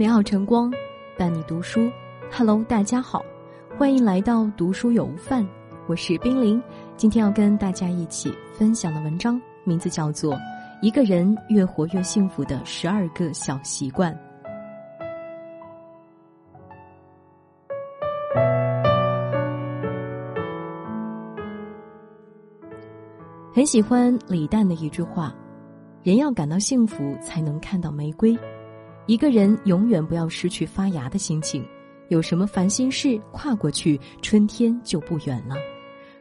美好晨光，伴你读书。Hello，大家好，欢迎来到读书有范，我是冰凌。今天要跟大家一起分享的文章，名字叫做《一个人越活越幸福的十二个小习惯》。很喜欢李诞的一句话：“人要感到幸福，才能看到玫瑰。一个人永远不要失去发芽的心情。有什么烦心事，跨过去，春天就不远了。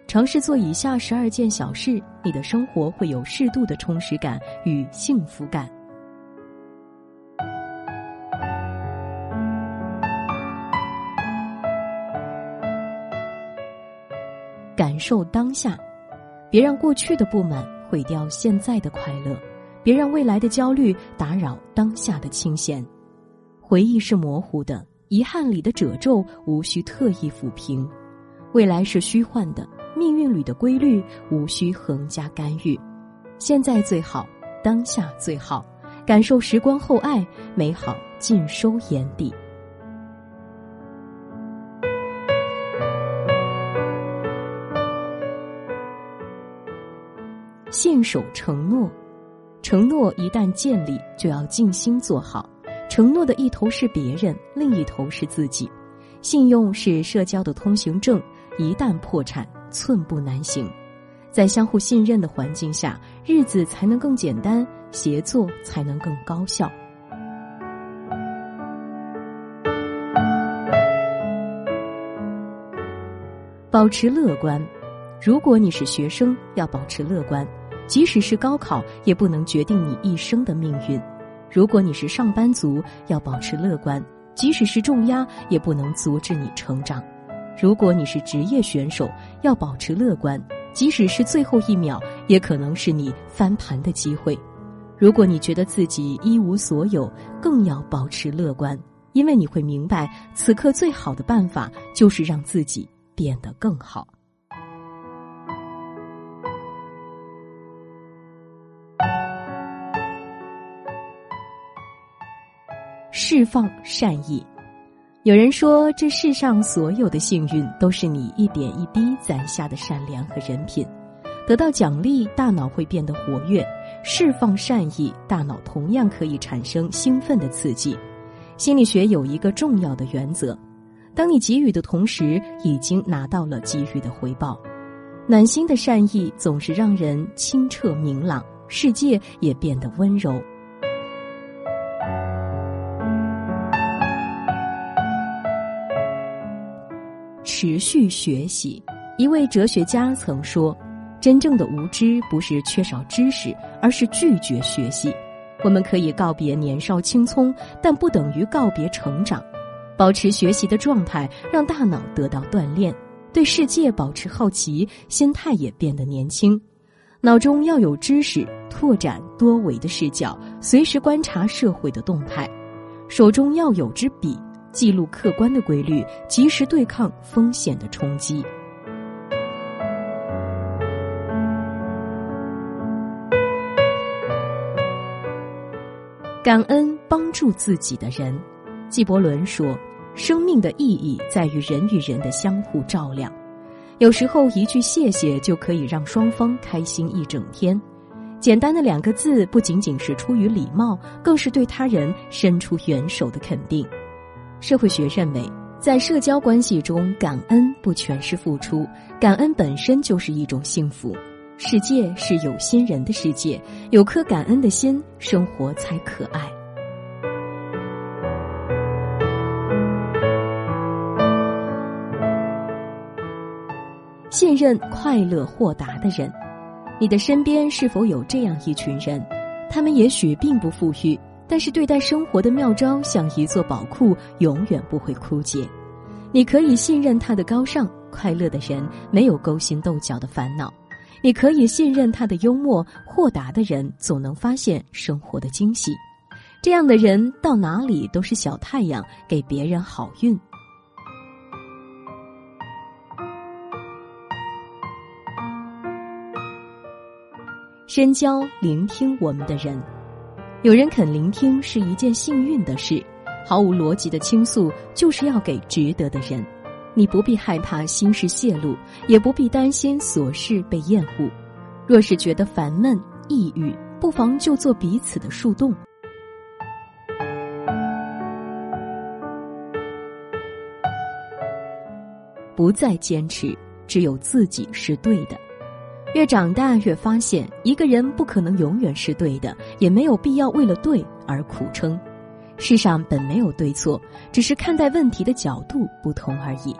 尝试做以下十二件小事，你的生活会有适度的充实感与幸福感。感受当下。”别让过去的不满毁掉现在的快乐，别让未来的焦虑打扰当下的清闲。回忆是模糊的，遗憾里的褶皱无需特意抚平；未来是虚幻的，命运里的规律无需横加干预。现在最好，当下最好，感受时光厚爱，美好尽收眼底。信守承诺，承诺一旦建立，就要尽心做好。承诺的一头是别人，另一头是自己。信用是社交的通行证，一旦破产，寸步难行。在相互信任的环境下，日子才能更简单，协作才能更高效。保持乐观，如果你是学生，要保持乐观。即使是高考，也不能决定你一生的命运。如果你是上班族，要保持乐观；即使是重压，也不能阻止你成长。如果你是职业选手，要保持乐观；即使是最后一秒，也可能是你翻盘的机会。如果你觉得自己一无所有，更要保持乐观，因为你会明白，此刻最好的办法就是让自己变得更好。释放善意。有人说，这世上所有的幸运都是你一点一滴攒下的善良和人品。得到奖励，大脑会变得活跃；释放善意，大脑同样可以产生兴奋的刺激。心理学有一个重要的原则：当你给予的同时，已经拿到了给予的回报。暖心的善意总是让人清澈明朗，世界也变得温柔。持续学习。一位哲学家曾说：“真正的无知不是缺少知识，而是拒绝学习。”我们可以告别年少青葱，但不等于告别成长。保持学习的状态，让大脑得到锻炼；对世界保持好奇，心态也变得年轻。脑中要有知识，拓展多维的视角，随时观察社会的动态。手中要有支笔。记录客观的规律，及时对抗风险的冲击。感恩帮助自己的人。纪伯伦说：“生命的意义在于人与人的相互照亮。有时候一句谢谢就可以让双方开心一整天。简单的两个字，不仅仅是出于礼貌，更是对他人伸出援手的肯定。”社会学认为，在社交关系中，感恩不全是付出，感恩本身就是一种幸福。世界是有心人的世界，有颗感恩的心，生活才可爱。信任快乐豁达的人，你的身边是否有这样一群人？他们也许并不富裕。但是对待生活的妙招像一座宝库，永远不会枯竭。你可以信任他的高尚，快乐的人没有勾心斗角的烦恼；你可以信任他的幽默，豁达的人总能发现生活的惊喜。这样的人到哪里都是小太阳，给别人好运。深交聆听我们的人。有人肯聆听是一件幸运的事，毫无逻辑的倾诉，就是要给值得的人。你不必害怕心事泄露，也不必担心琐事被厌恶。若是觉得烦闷、抑郁，不妨就做彼此的树洞。不再坚持，只有自己是对的。越长大，越发现一个人不可能永远是对的，也没有必要为了对而苦撑。世上本没有对错，只是看待问题的角度不同而已。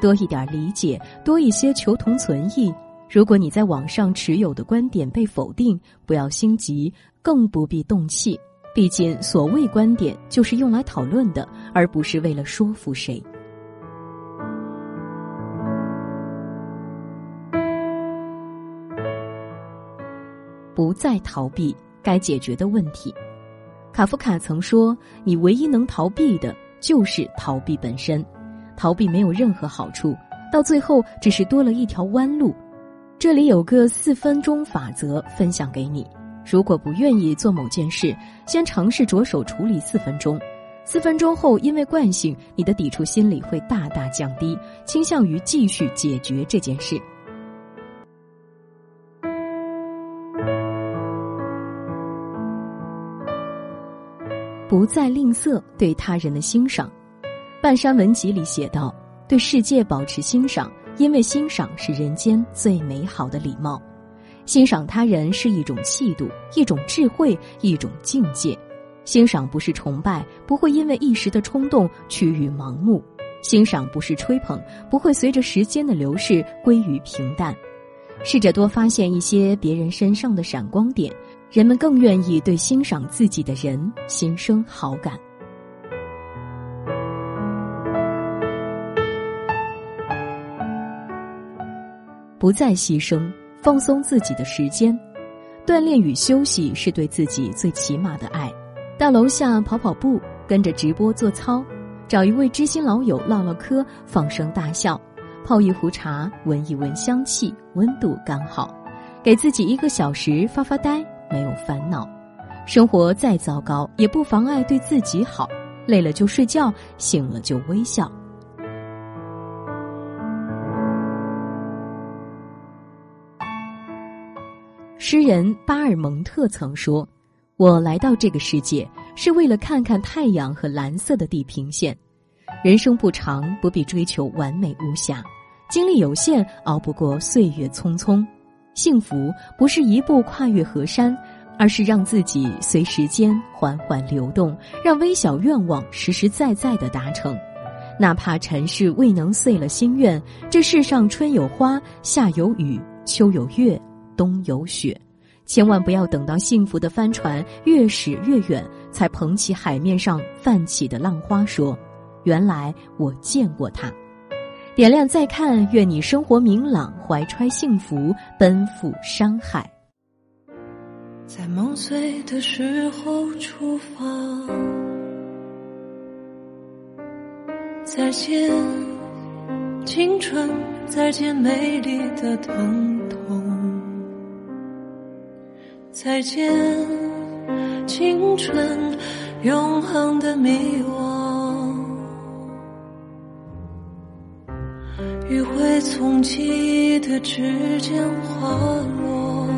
多一点理解，多一些求同存异。如果你在网上持有的观点被否定，不要心急，更不必动气。毕竟，所谓观点就是用来讨论的，而不是为了说服谁。不再逃避该解决的问题。卡夫卡曾说：“你唯一能逃避的，就是逃避本身。逃避没有任何好处，到最后只是多了一条弯路。”这里有个四分钟法则分享给你：如果不愿意做某件事，先尝试着手处理四分钟。四分钟后，因为惯性，你的抵触心理会大大降低，倾向于继续解决这件事。不再吝啬对他人的欣赏，《半山文集》里写道：“对世界保持欣赏，因为欣赏是人间最美好的礼貌。欣赏他人是一种气度，一种智慧，一种境界。欣赏不是崇拜，不会因为一时的冲动趋于盲目；欣赏不是吹捧，不会随着时间的流逝归于平淡。试着多发现一些别人身上的闪光点。”人们更愿意对欣赏自己的人心生好感。不再牺牲，放松自己的时间，锻炼与休息是对自己最起码的爱。到楼下跑跑步，跟着直播做操，找一位知心老友唠唠嗑，放声大笑，泡一壶茶，闻一闻香气，温度刚好，给自己一个小时发发呆。没有烦恼，生活再糟糕也不妨碍对自己好。累了就睡觉，醒了就微笑。诗人巴尔蒙特曾说：“我来到这个世界是为了看看太阳和蓝色的地平线。人生不长，不必追求完美无瑕。精力有限，熬不过岁月匆匆。”幸福不是一步跨越河山，而是让自己随时间缓缓流动，让微小愿望实实在在的达成。哪怕尘世未能遂了心愿，这世上春有花，夏有雨，秋有月，冬有雪。千万不要等到幸福的帆船越驶越远，才捧起海面上泛起的浪花说：“原来我见过它。”点亮再看，愿你生活明朗，怀揣幸福，奔赴山海。在梦碎的时候出发，再见青春，再见美丽的疼痛，再见青春，永恒的迷惘。余晖从记忆的指尖滑落，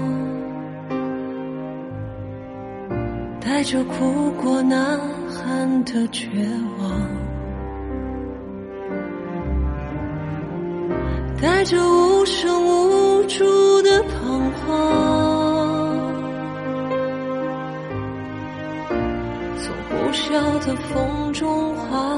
带着哭过呐喊的绝望，带着无声无助的彷徨，从呼啸的风中滑落。